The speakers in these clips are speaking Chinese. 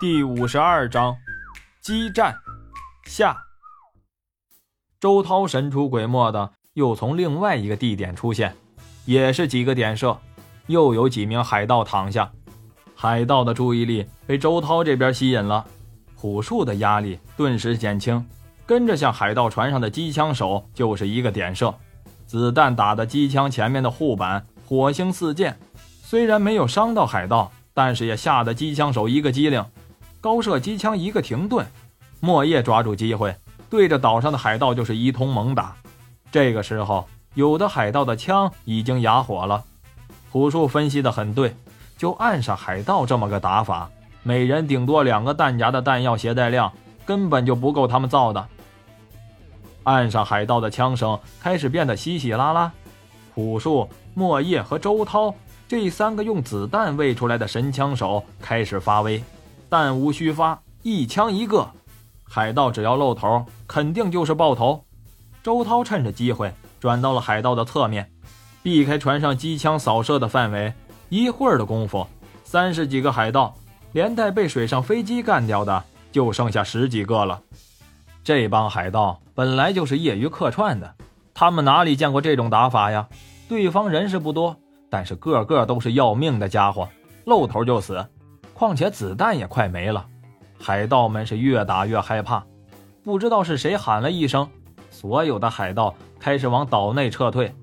第五十二章，激战下。周涛神出鬼没的又从另外一个地点出现，也是几个点射，又有几名海盗躺下。海盗的注意力被周涛这边吸引了，朴树的压力顿时减轻，跟着向海盗船上的机枪手就是一个点射，子弹打的机枪前面的护板火星四溅，虽然没有伤到海盗，但是也吓得机枪手一个机灵。高射机枪一个停顿，莫叶抓住机会，对着岛上的海盗就是一通猛打。这个时候，有的海盗的枪已经哑火了。朴树分析的很对，就岸上海盗这么个打法，每人顶多两个弹夹的弹药携带量，根本就不够他们造的。岸上海盗的枪声开始变得稀稀拉拉，朴树、莫叶和周涛这三个用子弹喂出来的神枪手开始发威。弹无虚发，一枪一个，海盗只要露头，肯定就是爆头。周涛趁着机会转到了海盗的侧面，避开船上机枪扫射的范围。一会儿的功夫，三十几个海盗，连带被水上飞机干掉的，就剩下十几个了。这帮海盗本来就是业余客串的，他们哪里见过这种打法呀？对方人是不多，但是个个都是要命的家伙，露头就死。况且子弹也快没了，海盗们是越打越害怕。不知道是谁喊了一声，所有的海盗开始往岛内撤退。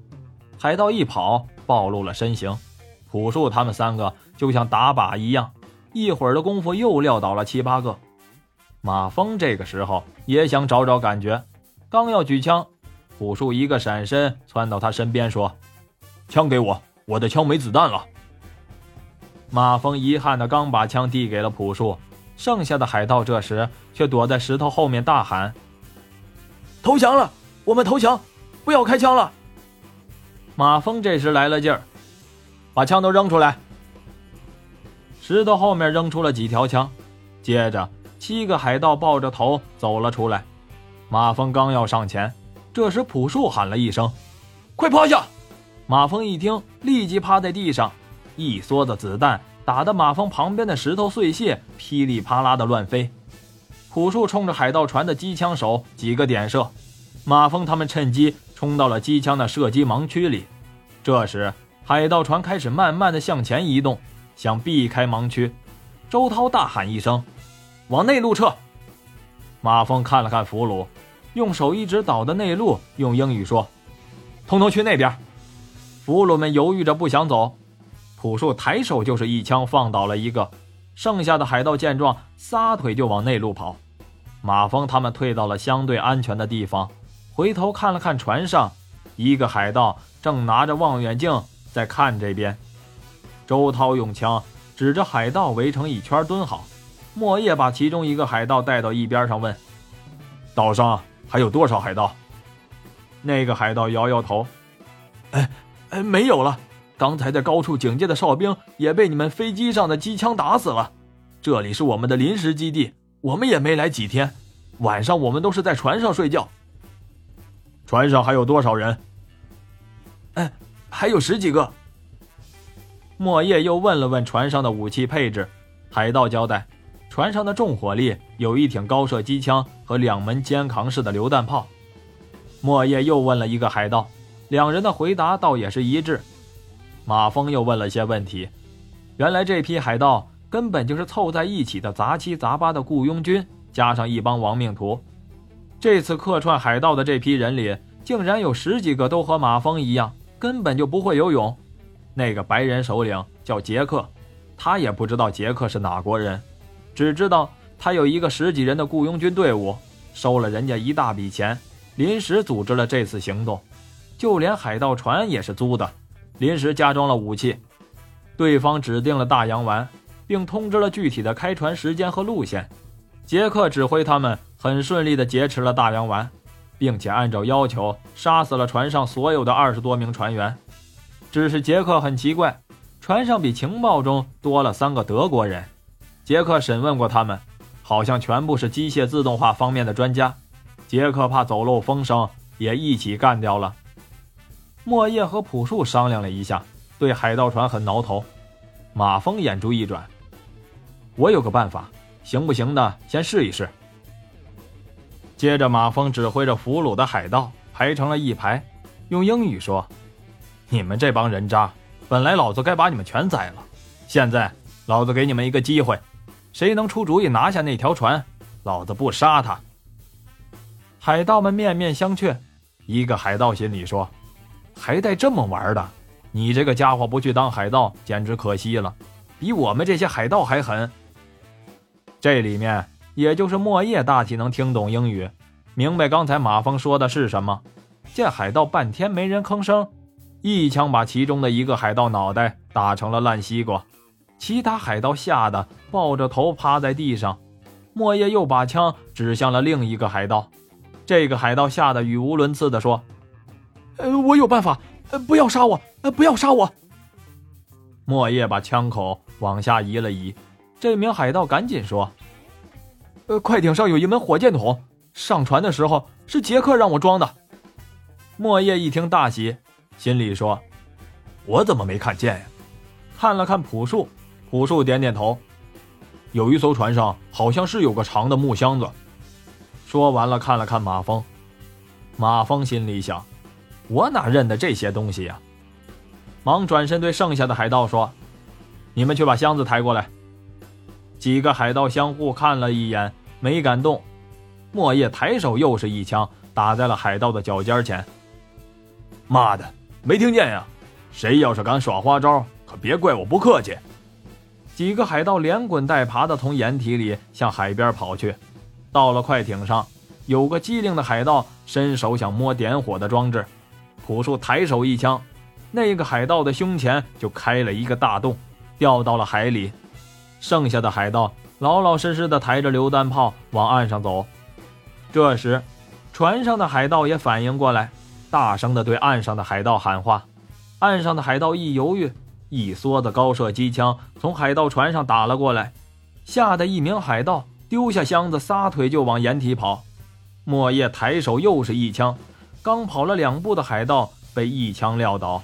海盗一跑，暴露了身形。朴树他们三个就像打靶一样，一会儿的功夫又撂倒了七八个。马峰这个时候也想找找感觉，刚要举枪，朴树一个闪身窜到他身边说：“枪给我，我的枪没子弹了。”马峰遗憾的刚把枪递给了朴树，剩下的海盗这时却躲在石头后面大喊：“投降了！我们投降！不要开枪了！”马峰这时来了劲儿，把枪都扔出来。石头后面扔出了几条枪，接着七个海盗抱着头走了出来。马峰刚要上前，这时朴树喊了一声：“快趴下！”马峰一听，立即趴在地上。一梭子子弹打得马蜂旁边的石头碎屑噼里啪啦的乱飞，朴树冲着海盗船的机枪手几个点射，马蜂他们趁机冲到了机枪的射击盲区里。这时，海盗船开始慢慢的向前移动，想避开盲区。周涛大喊一声：“往内陆撤！”马蜂看了看俘虏，用手一指岛的内陆，用英语说：“通通去那边。”俘虏们犹豫着不想走。朴树抬手就是一枪放倒了一个，剩下的海盗见状撒腿就往内陆跑。马峰他们退到了相对安全的地方，回头看了看船上，一个海盗正拿着望远镜在看这边。周涛用枪指着海盗围成一圈蹲好，莫叶把其中一个海盗带到一边上问：“岛上还有多少海盗？”那个海盗摇摇头：“哎哎，没有了。”刚才在高处警戒的哨兵也被你们飞机上的机枪打死了。这里是我们的临时基地，我们也没来几天。晚上我们都是在船上睡觉。船上还有多少人？哎，还有十几个。莫叶又问了问船上的武器配置，海盗交代，船上的重火力有一挺高射机枪和两门肩扛式的榴弹炮。莫叶又问了一个海盗，两人的回答倒也是一致。马峰又问了些问题，原来这批海盗根本就是凑在一起的杂七杂八的雇佣军，加上一帮亡命徒。这次客串海盗的这批人里，竟然有十几个都和马峰一样，根本就不会游泳。那个白人首领叫杰克，他也不知道杰克是哪国人，只知道他有一个十几人的雇佣军队伍，收了人家一大笔钱，临时组织了这次行动，就连海盗船也是租的。临时加装了武器，对方指定了大洋丸，并通知了具体的开船时间和路线。杰克指挥他们很顺利地劫持了大洋丸，并且按照要求杀死了船上所有的二十多名船员。只是杰克很奇怪，船上比情报中多了三个德国人。杰克审问过他们，好像全部是机械自动化方面的专家。杰克怕走漏风声，也一起干掉了。莫叶和朴树商量了一下，对海盗船很挠头。马峰眼珠一转：“我有个办法，行不行的，先试一试。接着，马峰指挥着俘虏的海盗排成了一排，用英语说：“你们这帮人渣，本来老子该把你们全宰了，现在老子给你们一个机会，谁能出主意拿下那条船，老子不杀他。”海盗们面面相觑，一个海盗心里说：“还带这么玩的？你这个家伙不去当海盗，简直可惜了，比我们这些海盗还狠。”这里面。也就是莫叶大体能听懂英语，明白刚才马峰说的是什么。见海盗半天没人吭声，一枪把其中的一个海盗脑袋打成了烂西瓜，其他海盗吓得抱着头趴在地上。莫叶又把枪指向了另一个海盗，这个海盗吓得语无伦次地说：“呃，我有办法，呃，不要杀我，呃，不要杀我。”莫叶把枪口往下移了移，这名海盗赶紧说。呃，快艇上有一门火箭筒，上船的时候是杰克让我装的。莫叶一听大喜，心里说：“我怎么没看见呀？”看了看朴树，朴树点点头：“有一艘船上好像是有个长的木箱子。”说完了，看了看马峰，马峰心里想：“我哪认得这些东西呀？”忙转身对剩下的海盗说：“你们去把箱子抬过来。”几个海盗相互看了一眼，没敢动。莫叶抬手又是一枪打在了海盗的脚尖前。妈的，没听见呀！谁要是敢耍花招，可别怪我不客气。几个海盗连滚带爬的从掩体里向海边跑去。到了快艇上，有个机灵的海盗伸手想摸点火的装置，朴树抬手一枪，那个海盗的胸前就开了一个大洞，掉到了海里。剩下的海盗老老实实的抬着榴弹炮往岸上走。这时，船上的海盗也反应过来，大声的对岸上的海盗喊话。岸上的海盗一犹豫，一梭子高射机枪从海盗船上打了过来，吓得一名海盗丢下箱子，撒腿就往掩体跑。莫叶抬手又是一枪，刚跑了两步的海盗被一枪撂倒。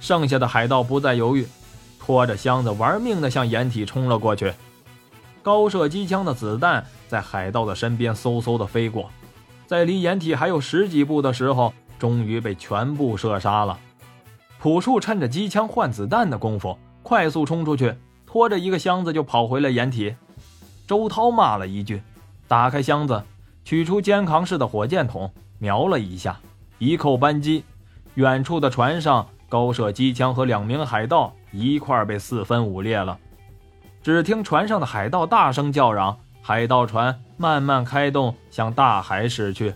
剩下的海盗不再犹豫。拖着箱子玩命地向掩体冲了过去，高射机枪的子弹在海盗的身边嗖嗖地飞过，在离掩体还有十几步的时候，终于被全部射杀了。朴树趁着机枪换子弹的功夫，快速冲出去，拖着一个箱子就跑回了掩体。周涛骂了一句，打开箱子，取出肩扛式的火箭筒，瞄了一下，一扣扳机，远处的船上高射机枪和两名海盗。一块被四分五裂了，只听船上的海盗大声叫嚷，海盗船慢慢开动，向大海驶去。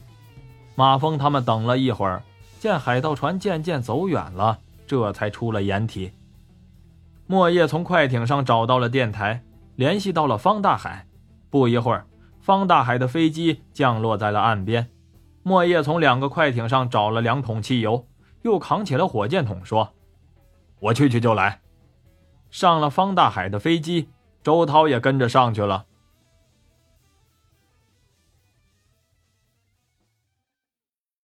马峰他们等了一会儿，见海盗船渐渐走远了，这才出了掩体。莫叶从快艇上找到了电台，联系到了方大海。不一会儿，方大海的飞机降落在了岸边。莫叶从两个快艇上找了两桶汽油，又扛起了火箭筒，说：“我去去就来。”上了方大海的飞机，周涛也跟着上去了。